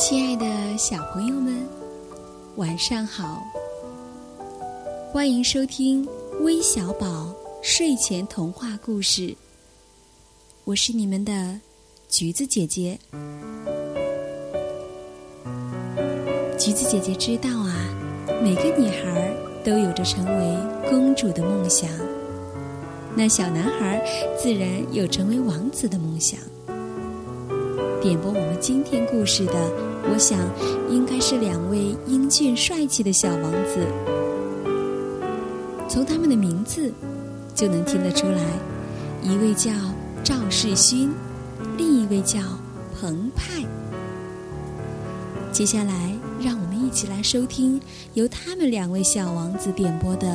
亲爱的小朋友们，晚上好！欢迎收听微小宝睡前童话故事。我是你们的橘子姐姐。橘子姐姐知道啊，每个女孩都有着成为公主的梦想，那小男孩自然有成为王子的梦想。点播我们今天故事的，我想应该是两位英俊帅气的小王子。从他们的名字就能听得出来，一位叫赵世勋，另一位叫澎湃。接下来，让我们一起来收听由他们两位小王子点播的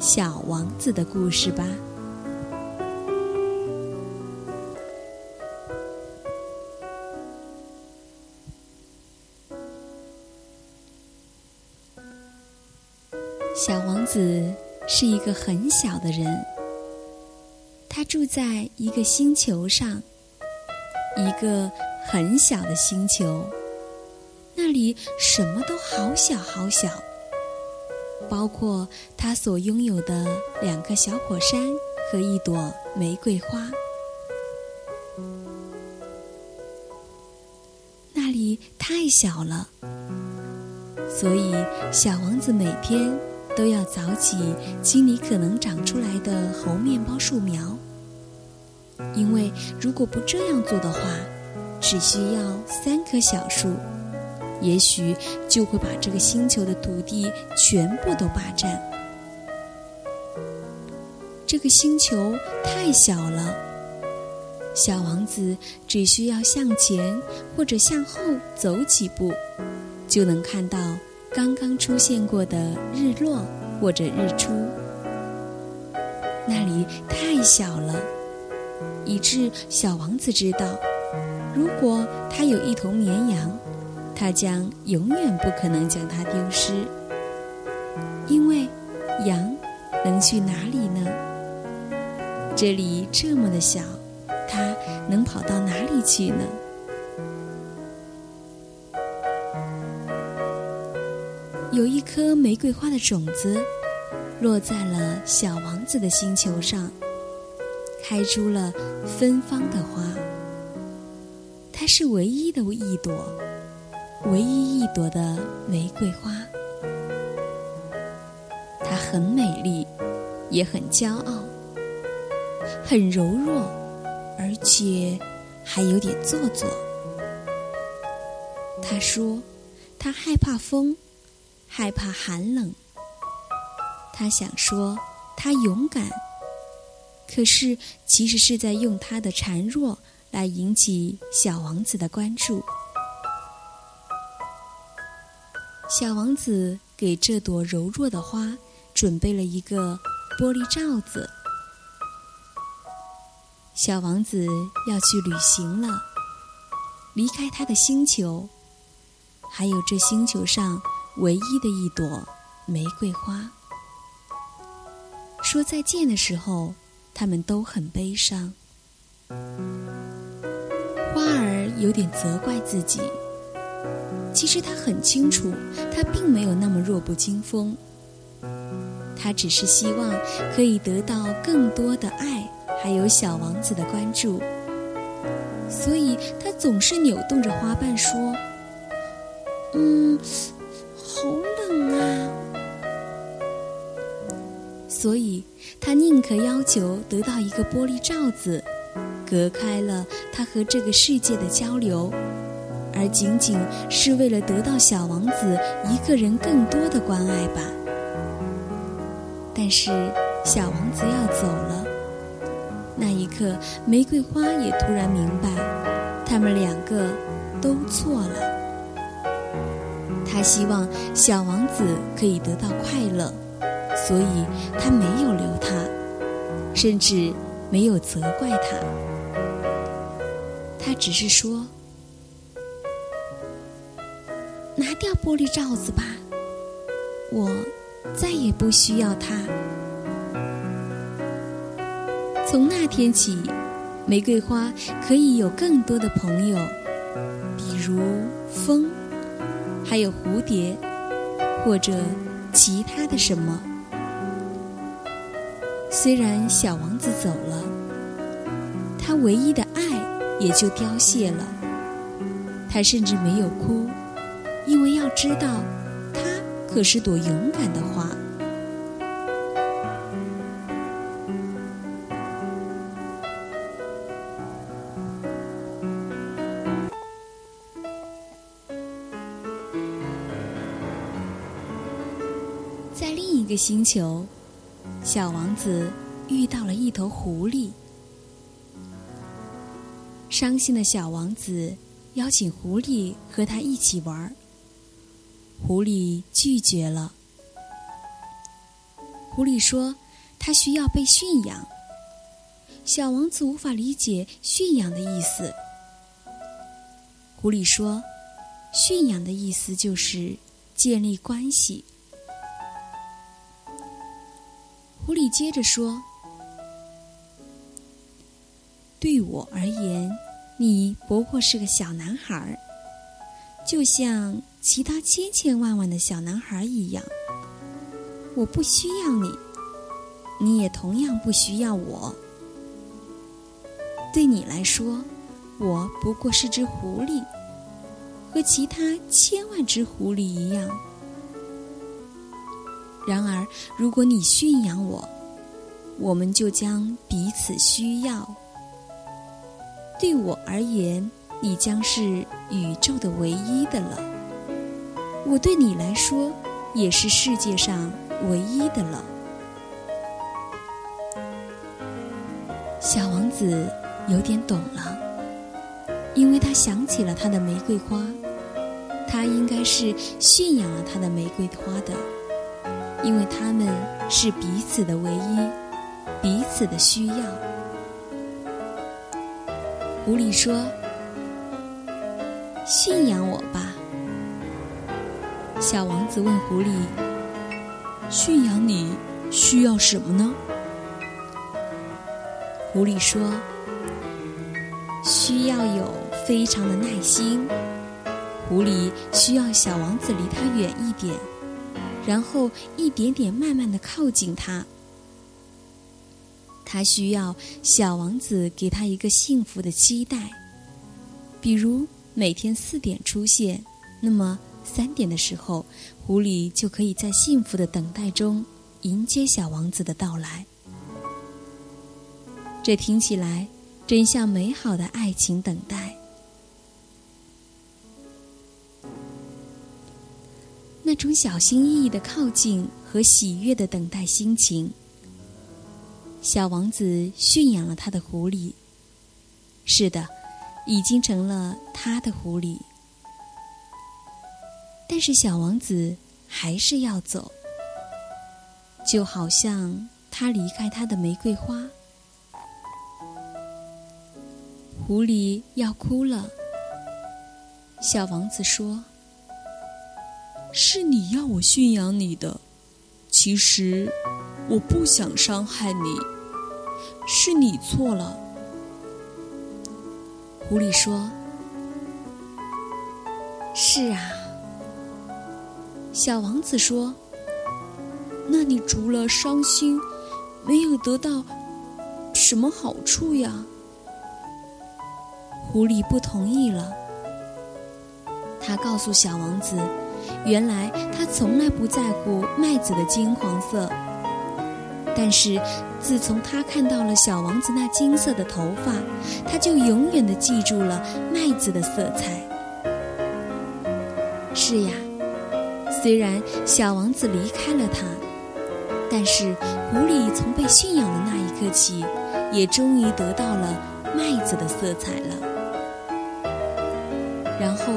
《小王子》的故事吧。小王子是一个很小的人，他住在一个星球上，一个很小的星球，那里什么都好小好小，包括他所拥有的两个小火山和一朵玫瑰花。那里太小了，所以小王子每天。都要早起清理可能长出来的猴面包树苗，因为如果不这样做的话，只需要三棵小树，也许就会把这个星球的土地全部都霸占。这个星球太小了，小王子只需要向前或者向后走几步，就能看到。刚刚出现过的日落或者日出，那里太小了，以致小王子知道，如果他有一头绵羊，他将永远不可能将它丢失，因为羊能去哪里呢？这里这么的小，它能跑到哪里去呢？有一颗玫瑰花的种子，落在了小王子的星球上，开出了芬芳的花。它是唯一的一朵，唯一一朵的玫瑰花。它很美丽，也很骄傲，很柔弱，而且还有点做作。他说：“他害怕风。”害怕寒冷，他想说他勇敢，可是其实是在用他的孱弱来引起小王子的关注。小王子给这朵柔弱的花准备了一个玻璃罩子。小王子要去旅行了，离开他的星球，还有这星球上。唯一的一朵玫瑰花，说再见的时候，他们都很悲伤。花儿有点责怪自己，其实他很清楚，他并没有那么弱不禁风。他只是希望可以得到更多的爱，还有小王子的关注，所以他总是扭动着花瓣说：“嗯。”好冷啊！所以他宁可要求得到一个玻璃罩子，隔开了他和这个世界的交流，而仅仅是为了得到小王子一个人更多的关爱吧。但是小王子要走了，那一刻，玫瑰花也突然明白，他们两个都错了。他希望小王子可以得到快乐，所以他没有留他，甚至没有责怪他。他只是说：“拿掉玻璃罩子吧，我再也不需要它。”从那天起，玫瑰花可以有更多的朋友，比如风。还有蝴蝶，或者其他的什么。虽然小王子走了，他唯一的爱也就凋谢了。他甚至没有哭，因为要知道，他可是朵勇敢的花。一个星球，小王子遇到了一头狐狸。伤心的小王子。邀请狐狸和他一起玩儿，狐狸拒绝了。狐狸说：“他需要被驯养。”小王子无法理解驯养的意思。狐狸说：“驯养的意思就是建立关系。”你接着说：“对我而言。”你不过是个小男孩儿，就像其他千千万万的小男孩一样。我不需要你，你也同样不需要我。对你来说，我不过是只狐狸，和其他千万只狐狸一样。然而，如果你驯养我，我们就将彼此需要。对我而言，你将是宇宙的唯一的了。我对你来说，也是世界上唯一的了。小王子有点懂了，因为他想起了他的玫瑰花，他应该是驯养了他的玫瑰花的，因为他们是彼此的唯一，彼此的需要。狐狸说：“驯养我吧。”小王子问狐狸：“驯养你需要什么呢？”狐狸说：“需要有非常的耐心。狐狸需要小王子离他远一点，然后一点点慢慢的靠近他。”他需要小王子给他一个幸福的期待，比如每天四点出现，那么三点的时候，狐狸就可以在幸福的等待中迎接小王子的到来。这听起来真像美好的爱情等待，一种小心翼翼的靠近和喜悦的等待心情。小王子驯养了他的狐狸。是的，已经成了他的狐狸。但是小王子还是要走，就好像他离开他的玫瑰花。狐狸要哭了。小王子说：“是你要我驯养你的，其实我不想伤害你。”是你错了，狐狸说：“是啊。”小王子说：“那你除了伤心，没有得到什么好处呀？”狐狸不同意了。他告诉小王子：“原来他从来不在乎麦子的金黄色。”但是，自从他看到了小王子那金色的头发，他就永远的记住了麦子的色彩。是呀，虽然小王子离开了他，但是狐狸从被驯养的那一刻起，也终于得到了麦子的色彩了。然后，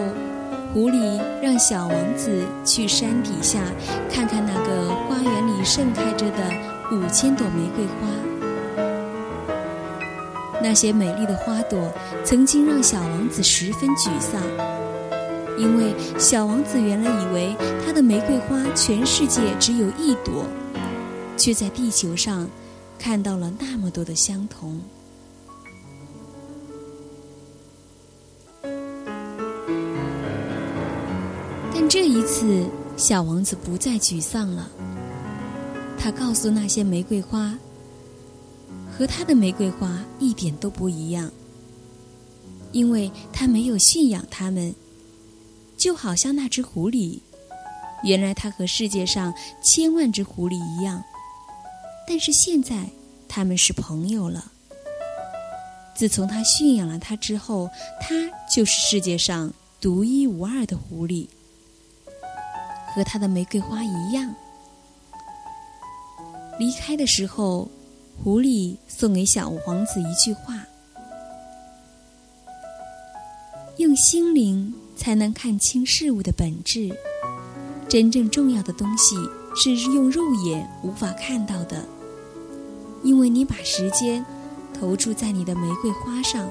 狐狸让小王子去山底下看看那个花园里盛开着的。五千朵玫瑰花，那些美丽的花朵曾经让小王子十分沮丧，因为小王子原来以为他的玫瑰花全世界只有一朵，却在地球上看到了那么多的相同。但这一次，小王子不再沮丧了。他告诉那些玫瑰花，和他的玫瑰花一点都不一样，因为他没有驯养它们，就好像那只狐狸。原来他和世界上千万只狐狸一样，但是现在他们是朋友了。自从他驯养了它之后，它就是世界上独一无二的狐狸，和他的玫瑰花一样。离开的时候，狐狸送给小王子一句话：“用心灵才能看清事物的本质。真正重要的东西是用肉眼无法看到的，因为你把时间。”投注在你的玫瑰花上，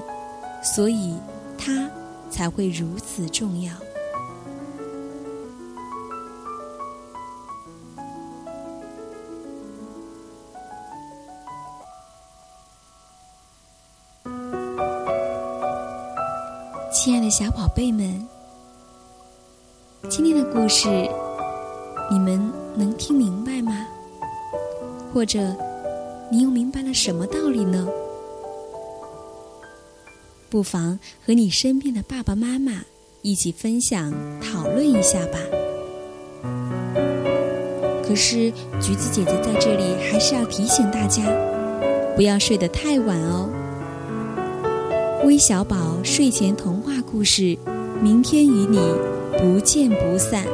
所以它才会如此重要。亲爱的小宝贝们，今天的故事你们能听明白吗？或者你又明白了什么道理呢？不妨和你身边的爸爸妈妈一起分享、讨论一下吧。可是，橘子姐姐在这里还是要提醒大家，不要睡得太晚哦。微小宝睡前童话故事，明天与你不见不散。